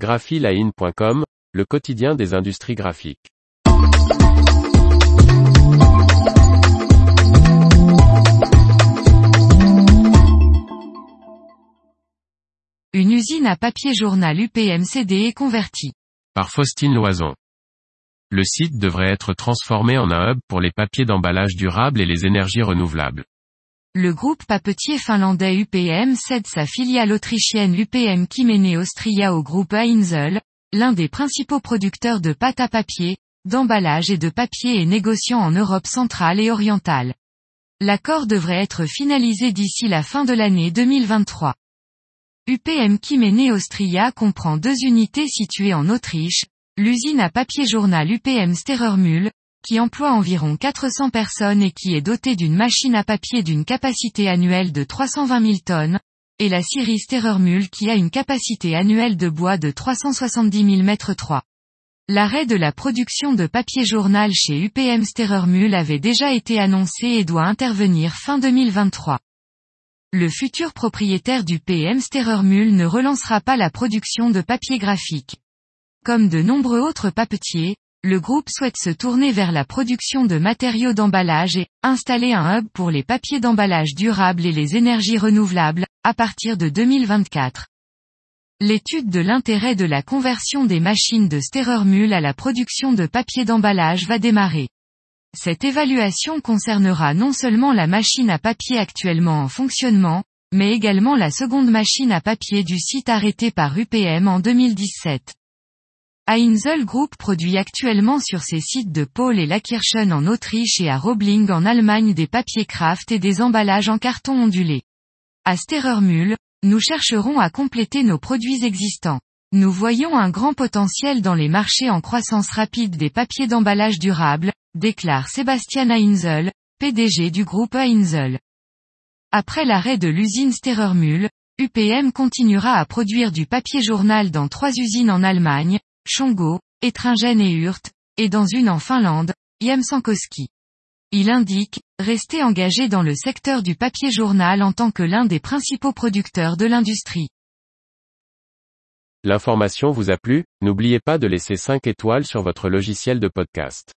graphiline.com, le quotidien des industries graphiques. Une usine à papier journal UPM-CD est convertie. Par Faustine Loison. Le site devrait être transformé en un hub pour les papiers d'emballage durable et les énergies renouvelables. Le groupe papetier finlandais UPM cède sa filiale autrichienne UPM Kymmene Austria au groupe Heinzel, l'un des principaux producteurs de pâte à papier, d'emballage et de papier et négociant en Europe centrale et orientale. L'accord devrait être finalisé d'ici la fin de l'année 2023. UPM Kymmene Austria comprend deux unités situées en Autriche, l'usine à papier journal UPM Sterermühl, qui emploie environ 400 personnes et qui est dotée d'une machine à papier d'une capacité annuelle de 320 000 tonnes, et la Syrie Sterermühl qui a une capacité annuelle de bois de 370 000 mètres 3. L'arrêt de la production de papier journal chez UPM Sterermühl avait déjà été annoncé et doit intervenir fin 2023. Le futur propriétaire du PM Sterermühl ne relancera pas la production de papier graphique. Comme de nombreux autres papetiers, le groupe souhaite se tourner vers la production de matériaux d'emballage et installer un hub pour les papiers d'emballage durables et les énergies renouvelables, à partir de 2024. L'étude de l'intérêt de la conversion des machines de Sterermühl à la production de papier d'emballage va démarrer. Cette évaluation concernera non seulement la machine à papier actuellement en fonctionnement, mais également la seconde machine à papier du site arrêté par UPM en 2017. Heinzel Group produit actuellement sur ses sites de Paul et Lakirchen en Autriche et à Robling en Allemagne des papiers craft et des emballages en carton ondulé. À Sterermühl, nous chercherons à compléter nos produits existants. Nous voyons un grand potentiel dans les marchés en croissance rapide des papiers d'emballage durable, déclare Sébastien Heinzel, PDG du groupe Heinzel. Après l'arrêt de l'usine Sterermühl, UPM continuera à produire du papier journal dans trois usines en Allemagne, Chongo, Etringen et Hurt, et dans une en Finlande, Jämsänkoski. Il indique, rester engagé dans le secteur du papier journal en tant que l'un des principaux producteurs de l'industrie. L'information vous a plu, n'oubliez pas de laisser 5 étoiles sur votre logiciel de podcast.